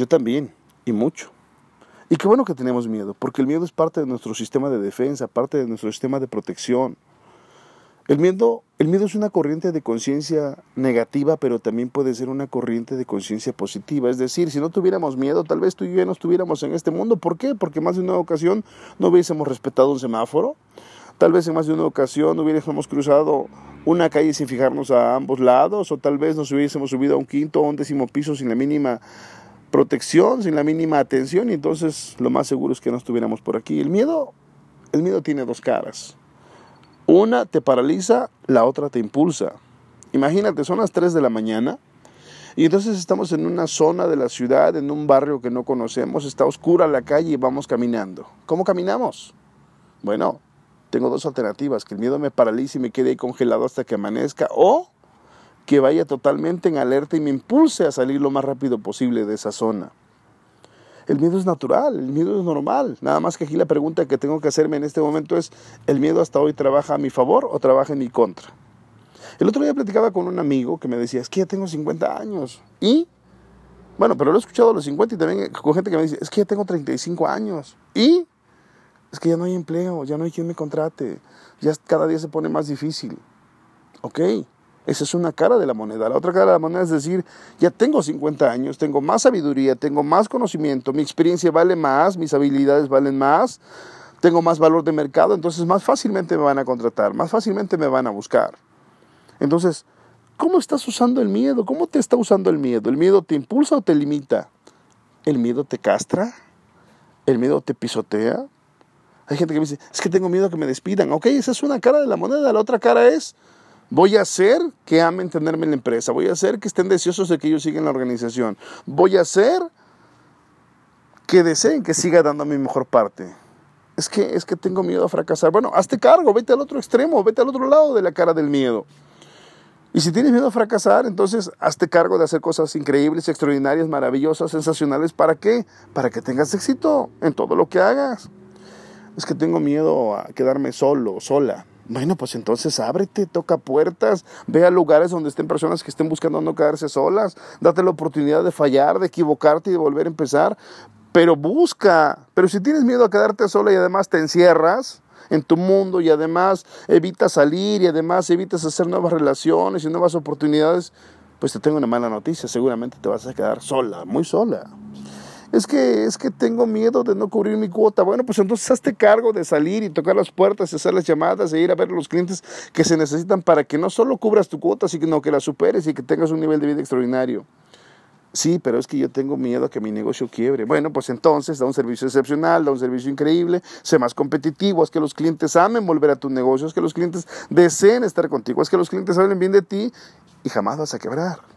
Yo también, y mucho. Y qué bueno que tenemos miedo, porque el miedo es parte de nuestro sistema de defensa, parte de nuestro sistema de protección. El miedo, el miedo es una corriente de conciencia negativa, pero también puede ser una corriente de conciencia positiva. Es decir, si no tuviéramos miedo, tal vez tú y yo no estuviéramos en este mundo. ¿Por qué? Porque más de una ocasión no hubiésemos respetado un semáforo. Tal vez en más de una ocasión hubiésemos cruzado una calle sin fijarnos a ambos lados, o tal vez nos hubiésemos subido a un quinto o un décimo piso sin la mínima protección, sin la mínima atención, y entonces lo más seguro es que no estuviéramos por aquí. El miedo, el miedo tiene dos caras. Una te paraliza, la otra te impulsa. Imagínate, son las 3 de la mañana y entonces estamos en una zona de la ciudad, en un barrio que no conocemos, está oscura la calle y vamos caminando. ¿Cómo caminamos? Bueno, tengo dos alternativas, que el miedo me paralice y me quede ahí congelado hasta que amanezca, o que vaya totalmente en alerta y me impulse a salir lo más rápido posible de esa zona. El miedo es natural, el miedo es normal. Nada más que aquí la pregunta que tengo que hacerme en este momento es, ¿el miedo hasta hoy trabaja a mi favor o trabaja en mi contra? El otro día platicaba con un amigo que me decía, es que ya tengo 50 años. ¿Y? Bueno, pero lo he escuchado a los 50 y también con gente que me dice, es que ya tengo 35 años. ¿Y? Es que ya no hay empleo, ya no hay quien me contrate, ya cada día se pone más difícil. Ok, esa es una cara de la moneda. La otra cara de la moneda es decir, ya tengo 50 años, tengo más sabiduría, tengo más conocimiento, mi experiencia vale más, mis habilidades valen más, tengo más valor de mercado, entonces más fácilmente me van a contratar, más fácilmente me van a buscar. Entonces, ¿cómo estás usando el miedo? ¿Cómo te está usando el miedo? ¿El miedo te impulsa o te limita? ¿El miedo te castra? ¿El miedo te pisotea? Hay gente que me dice, es que tengo miedo que me despidan. Ok, esa es una cara de la moneda. La otra cara es, Voy a hacer que amen tenerme en la empresa. Voy a hacer que estén deseosos de que ellos sigan la organización. Voy a hacer que deseen que siga dando mi mejor parte. Es que, es que tengo miedo a fracasar. Bueno, hazte cargo, vete al otro extremo, vete al otro lado de la cara del miedo. Y si tienes miedo a fracasar, entonces hazte cargo de hacer cosas increíbles, extraordinarias, maravillosas, sensacionales. ¿Para qué? Para que tengas éxito en todo lo que hagas. Es que tengo miedo a quedarme solo, sola. Bueno, pues entonces ábrete, toca puertas, ve a lugares donde estén personas que estén buscando no quedarse solas, date la oportunidad de fallar, de equivocarte y de volver a empezar, pero busca. Pero si tienes miedo a quedarte sola y además te encierras en tu mundo y además evitas salir y además evitas hacer nuevas relaciones y nuevas oportunidades, pues te tengo una mala noticia, seguramente te vas a quedar sola, muy sola es que, es que tengo miedo de no cubrir mi cuota. Bueno, pues entonces hazte cargo de salir y tocar las puertas, hacer las llamadas, e ir a ver a los clientes que se necesitan para que no solo cubras tu cuota, sino que la superes y que tengas un nivel de vida extraordinario. Sí, pero es que yo tengo miedo a que mi negocio quiebre. Bueno, pues entonces da un servicio excepcional, da un servicio increíble, sé más competitivo, es que los clientes amen volver a tu negocio, es que los clientes deseen estar contigo, es que los clientes hablen bien de ti y jamás vas a quebrar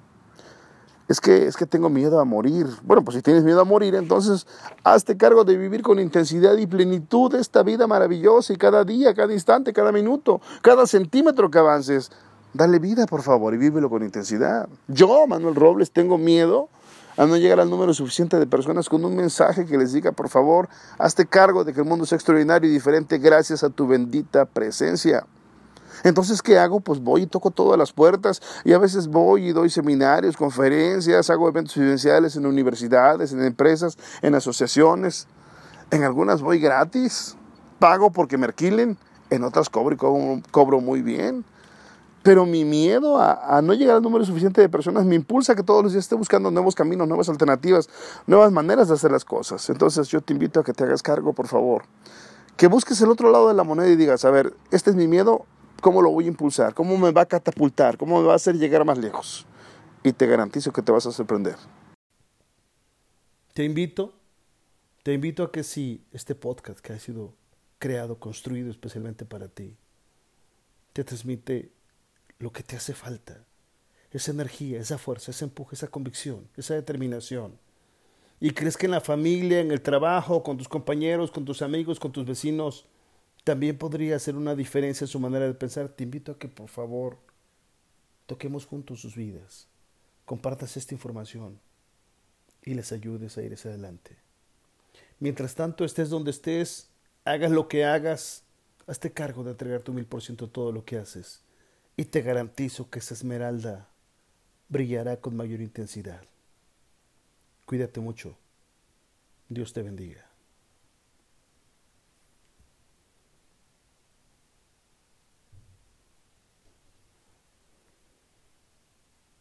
es que, es que tengo miedo a morir. Bueno, pues si tienes miedo a morir, entonces hazte cargo de vivir con intensidad y plenitud esta vida maravillosa y cada día, cada instante, cada minuto, cada centímetro que avances. Dale vida, por favor, y vívelo con intensidad. Yo, Manuel Robles, tengo miedo a no llegar al número suficiente de personas con un mensaje que les diga, por favor, hazte cargo de que el mundo es extraordinario y diferente gracias a tu bendita presencia. Entonces, ¿qué hago? Pues voy y toco todas las puertas y a veces voy y doy seminarios, conferencias, hago eventos vivenciales en universidades, en empresas, en asociaciones. En algunas voy gratis, pago porque me alquilen, en otras cobro y cobro, muy bien. Pero mi miedo a, no llegar al número suficiente de personas me impulsa a que todos los días esté buscando nuevos caminos, nuevas alternativas, nuevas maneras de hacer las cosas. Entonces yo te invito a que te hagas cargo, por favor. Que busques el otro lado de la moneda y digas, a ver, este es mi miedo, ¿cómo lo voy a impulsar? ¿Cómo me va a catapultar? ¿Cómo me va a hacer llegar más lejos? Y te garantizo que te vas a sorprender. Te invito, te invito a que si este podcast que ha sido creado, construido especialmente para ti, te transmite lo que te hace falta, esa energía, esa fuerza, ese empuje, esa convicción, esa determinación. Y crees que en la familia, en el trabajo, con tus compañeros, con tus amigos, con tus vecinos, también podría hacer una diferencia en su manera de pensar. Te invito a que por favor toquemos juntos sus vidas, compartas esta información y les ayudes a ir hacia adelante. Mientras tanto, estés donde estés, hagas lo que hagas, hazte cargo de entregar tu mil por ciento todo lo que haces y te garantizo que esa esmeralda brillará con mayor intensidad. Cuídate mucho. Dios te bendiga.